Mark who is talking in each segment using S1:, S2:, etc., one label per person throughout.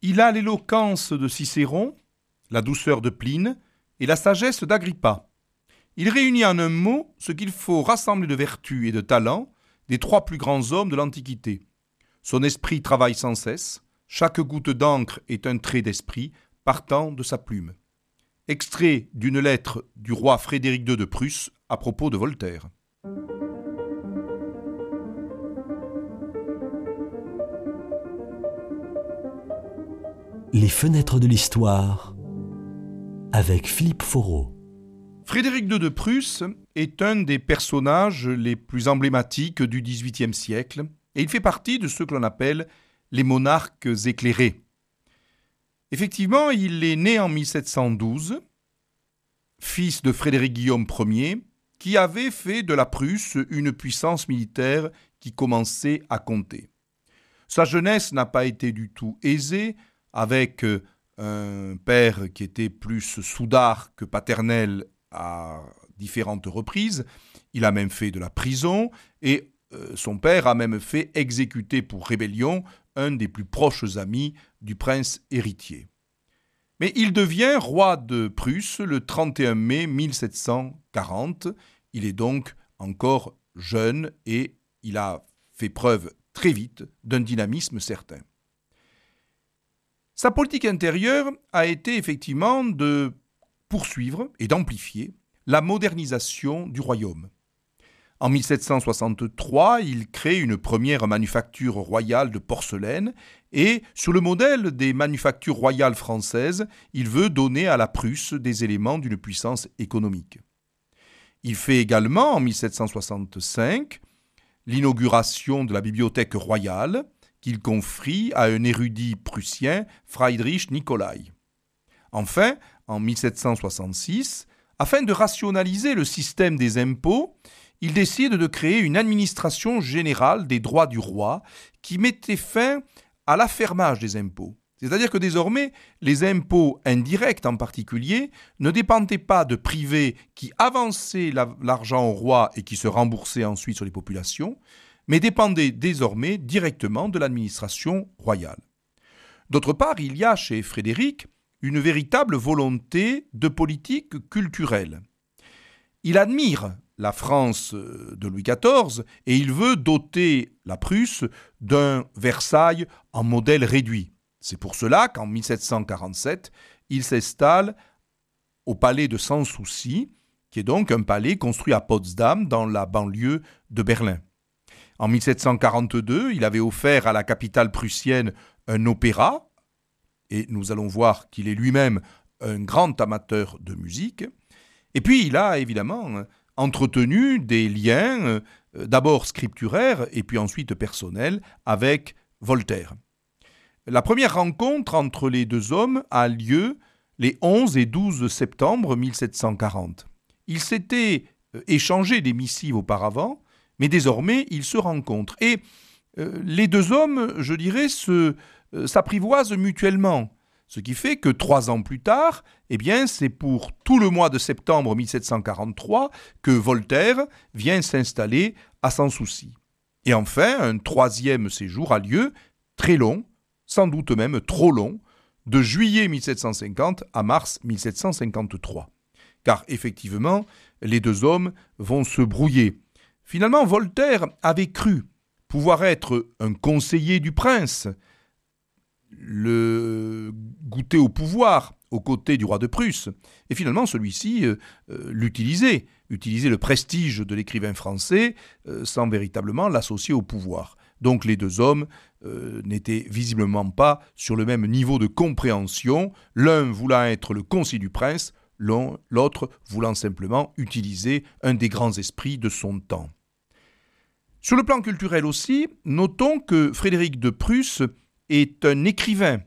S1: Il a l'éloquence de Cicéron, la douceur de Pline et la sagesse d'Agrippa. Il réunit en un mot ce qu'il faut rassembler de vertu et de talent des trois plus grands hommes de l'Antiquité. Son esprit travaille sans cesse, chaque goutte d'encre est un trait d'esprit partant de sa plume. Extrait d'une lettre du roi Frédéric II de Prusse à propos de Voltaire.
S2: Les fenêtres de l'histoire avec Philippe Foreau.
S1: Frédéric II de Prusse est un des personnages les plus emblématiques du XVIIIe siècle et il fait partie de ce que l'on appelle les monarques éclairés. Effectivement, il est né en 1712, fils de Frédéric Guillaume Ier, qui avait fait de la Prusse une puissance militaire qui commençait à compter. Sa jeunesse n'a pas été du tout aisée, avec euh, un père qui était plus soudard que paternel à différentes reprises. Il a même fait de la prison et euh, son père a même fait exécuter pour rébellion un des plus proches amis du prince héritier. Mais il devient roi de Prusse le 31 mai 1740. Il est donc encore jeune et il a fait preuve très vite d'un dynamisme certain. Sa politique intérieure a été effectivement de poursuivre et d'amplifier la modernisation du royaume. En 1763, il crée une première manufacture royale de porcelaine et, sur le modèle des manufactures royales françaises, il veut donner à la Prusse des éléments d'une puissance économique. Il fait également, en 1765, l'inauguration de la bibliothèque royale, qu'il confie à un érudit prussien, Friedrich Nicolai. Enfin, en 1766, afin de rationaliser le système des impôts, il décide de créer une administration générale des droits du roi qui mettait fin à l'affermage des impôts. C'est-à-dire que désormais, les impôts indirects en particulier ne dépendaient pas de privés qui avançaient l'argent au roi et qui se remboursaient ensuite sur les populations, mais dépendait désormais directement de l'administration royale. D'autre part, il y a chez Frédéric une véritable volonté de politique culturelle. Il admire la France de Louis XIV et il veut doter la Prusse d'un Versailles en modèle réduit. C'est pour cela qu'en 1747, il s'installe au palais de Sans Souci, qui est donc un palais construit à Potsdam dans la banlieue de Berlin. En 1742, il avait offert à la capitale prussienne un opéra, et nous allons voir qu'il est lui-même un grand amateur de musique. Et puis il a évidemment entretenu des liens, euh, d'abord scripturaires et puis ensuite personnels, avec Voltaire. La première rencontre entre les deux hommes a lieu les 11 et 12 septembre 1740. Ils s'étaient euh, échangé des missives auparavant, mais désormais, ils se rencontrent. Et euh, les deux hommes, je dirais, se, euh, s'apprivoisent mutuellement. Ce qui fait que trois ans plus tard, eh bien, c'est pour tout le mois de septembre 1743 que Voltaire vient s'installer à Sans Souci. Et enfin, un troisième séjour a lieu, très long, sans doute même trop long, de juillet 1750 à mars 1753. Car effectivement, les deux hommes vont se brouiller. Finalement, Voltaire avait cru pouvoir être un conseiller du prince, le goûter au pouvoir aux côtés du roi de Prusse. Et finalement, celui-ci euh, euh, l'utilisait, utilisait le prestige de l'écrivain français euh, sans véritablement l'associer au pouvoir. Donc les deux hommes n'étaient visiblement pas sur le même niveau de compréhension, l'un voulant être le conseiller du prince, l'autre voulant simplement utiliser un des grands esprits de son temps. Sur le plan culturel aussi, notons que Frédéric de Prusse est un écrivain.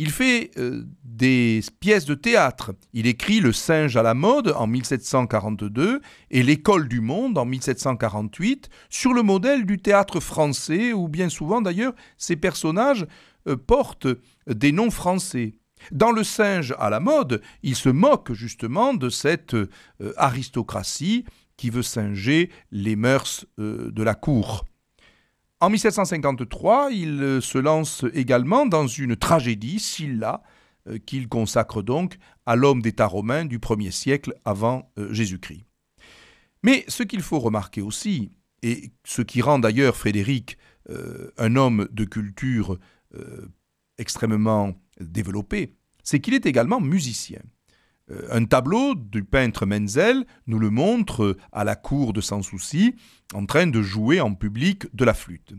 S1: Il fait euh, des pièces de théâtre. Il écrit Le singe à la mode en 1742 et L'école du monde en 1748 sur le modèle du théâtre français où bien souvent d'ailleurs ces personnages euh, portent des noms français. Dans Le singe à la mode, il se moque justement de cette euh, aristocratie qui veut singer les mœurs euh, de la cour. En 1753, il euh, se lance également dans une tragédie, Scylla, euh, qu'il consacre donc à l'homme d'État romain du 1er siècle avant Jésus-Christ. Mais ce qu'il faut remarquer aussi, et ce qui rend d'ailleurs Frédéric un homme de culture extrêmement développé, c'est qu'il est également musicien. Un tableau du peintre Menzel nous le montre à la cour de Sans Souci, en train de jouer en public de la flûte.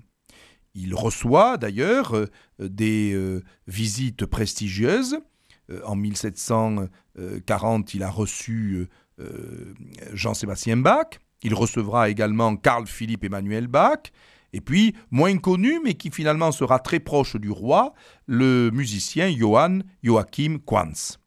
S1: Il reçoit d'ailleurs euh, des euh, visites prestigieuses. Euh, en 1740, il a reçu Jean-Sébastien Bach. Il recevra également Carl Philippe Emmanuel Bach. Et puis, moins connu, mais qui finalement sera très proche du roi, le musicien Johann Joachim Quantz.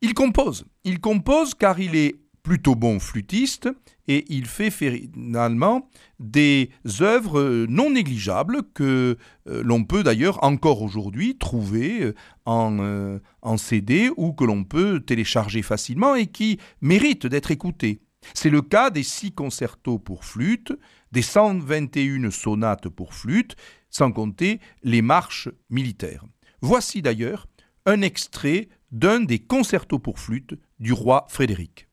S1: Il compose. Il compose car il est plutôt bon flûtiste et il fait finalement des œuvres non négligeables que euh, l'on peut d'ailleurs encore aujourd'hui trouver euh, en, euh, en, CD ou que l'on peut télécharger facilement et qui méritent d'être écoutées. C'est le cas des six concertos pour flûte, des 121 sonates pour flûte, sans compter les marches militaires. Voici d'ailleurs un extrait d'un des concertos pour flûte du roi Frédéric.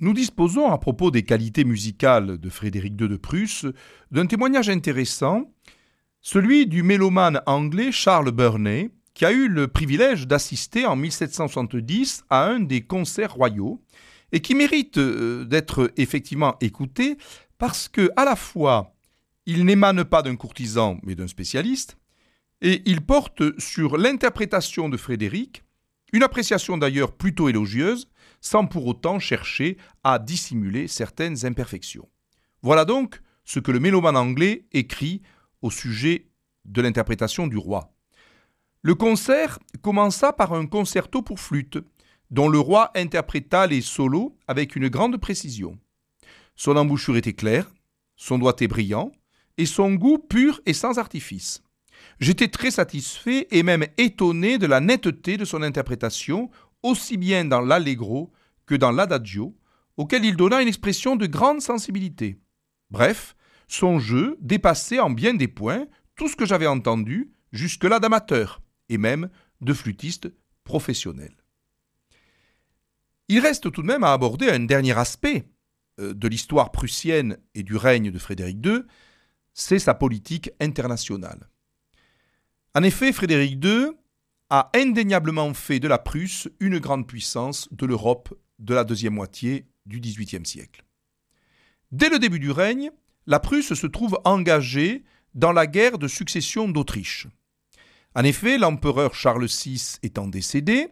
S1: Nous disposons, à propos des qualités musicales de Frédéric II de Prusse, d'un témoignage intéressant, celui du mélomane anglais Charles Burney, qui a eu le privilège d'assister en 1770 à un des concerts royaux, et qui mérite euh, d'être effectivement écouté parce que, à la fois, il n'émane pas d'un courtisan mais d'un spécialiste, et il porte sur l'interprétation de Frédéric, une appréciation d'ailleurs plutôt élogieuse, sans pour autant chercher à dissimuler certaines imperfections. Voilà donc ce que le mélomane anglais écrit au sujet de l'interprétation du roi. Le concert commença par un concerto pour flûte, dont le roi interpréta les solos avec une grande précision. Son embouchure était claire, son doigté brillant, et son goût pur et sans artifice. J'étais très satisfait et même étonné de la netteté de son interprétation aussi bien dans l'allegro que dans l'adagio, auquel il donna une expression de grande sensibilité. Bref, son jeu dépassait en bien des points tout ce que j'avais entendu jusque-là d'amateurs, et même de flûtistes professionnels. Il reste tout de même à aborder un dernier aspect euh, de l'histoire prussienne et du règne de Frédéric II, c'est sa politique internationale. En effet, Frédéric II a indéniablement fait de la Prusse une grande puissance de l'Europe de la deuxième moitié du XVIIIe siècle. Dès le début du règne, la Prusse se trouve engagée dans la guerre de succession d'Autriche. En effet, l'empereur Charles VI étant décédé,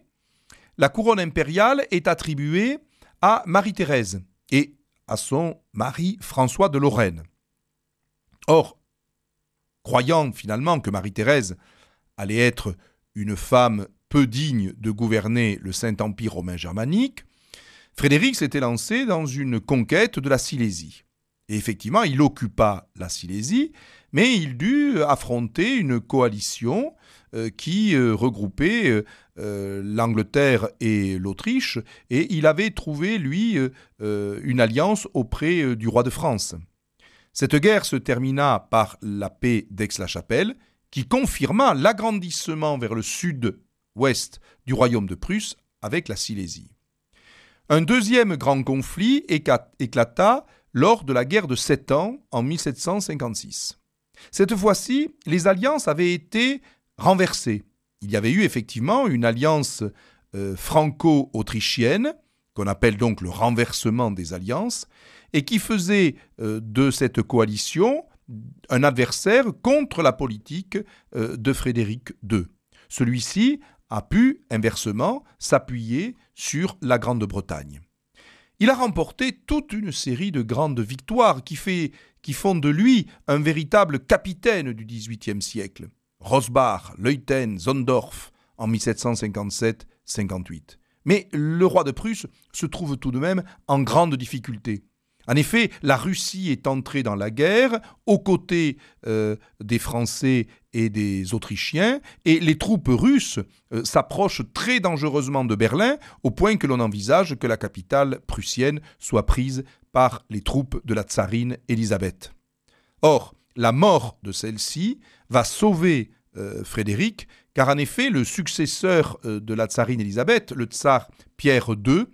S1: la couronne impériale est attribuée à Marie-Thérèse et à son mari François de Lorraine. Or, croyant finalement que Marie-Thérèse allait être une femme peu digne de gouverner le Saint-Empire romain germanique, Frédéric s'était lancé dans une conquête de la Silésie. Et effectivement, il occupa la Silésie, mais il dut affronter une coalition euh, qui euh, regroupait euh, l'Angleterre et l'Autriche, et il avait trouvé, lui, une alliance auprès du roi de France. Cette guerre se termina par la paix d'Aix-la-Chapelle, qui confirma l'agrandissement vers le sud-ouest du royaume de Prusse avec la Silésie. Un deuxième grand conflit éclata lors de la guerre de Sept Ans en 1756. Cette fois-ci, les alliances avaient été renversées. Il y avait eu effectivement une alliance euh, franco-autrichienne, qu'on appelle donc le renversement des alliances, et qui faisait euh, de cette coalition un adversaire contre la politique euh, de Frédéric II. Celui-ci a pu, inversement, s'appuyer sur la Grande-Bretagne. Il a remporté toute une série de grandes victoires qui, font de lui un véritable capitaine du XVIIIe siècle. Rosbach, Leuten, Zondorf en 1757-58. Mais le roi de Prusse se trouve tout de même en grande difficulté. En effet, la Russie est entrée dans la guerre aux côtés euh, des Français et des Autrichiens, et les troupes russes euh, s'approchent très dangereusement de Berlin, au point que l'on envisage que la capitale prussienne soit prise par les troupes de la tsarine Élisabeth. Or, la mort de celle-ci va sauver euh, Frédéric, car en effet, le successeur de la tsarine Élisabeth, le tsar Pierre II,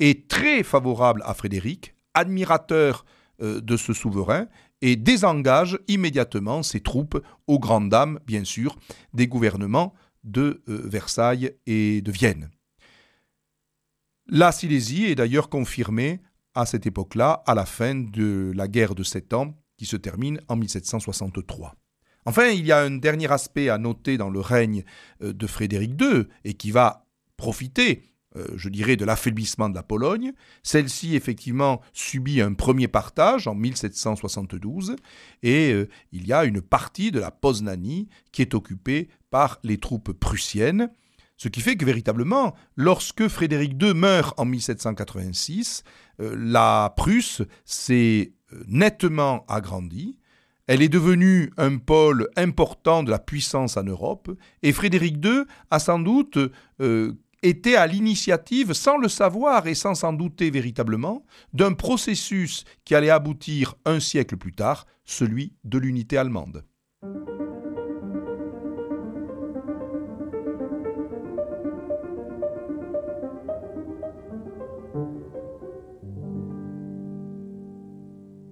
S1: est très favorable à Frédéric, admirateur euh, de ce souverain et désengage immédiatement ses troupes aux grandes dames, bien sûr, des gouvernements de euh, Versailles et de Vienne. La Silésie est d'ailleurs confirmée à cette époque-là, à la fin de la guerre de Sept Ans, qui se termine en 1763. Enfin, il y a un dernier aspect à noter dans le règne euh, de Frédéric II, et qui va profiter je dirais, de l'affaiblissement de la Pologne. Celle-ci, effectivement, subit un premier partage en 1772, et euh, il y a une partie de la Poznanie qui est occupée par les troupes prussiennes. Ce qui fait que véritablement, lorsque Frédéric II meurt en 1786, euh, la Prusse s'est nettement agrandie. Elle est devenue un pôle important de la puissance en Europe, et Frédéric II a sans doute était à l'initiative, sans le savoir et sans s'en douter véritablement, d'un processus qui allait aboutir un siècle plus tard, celui de l'unité allemande.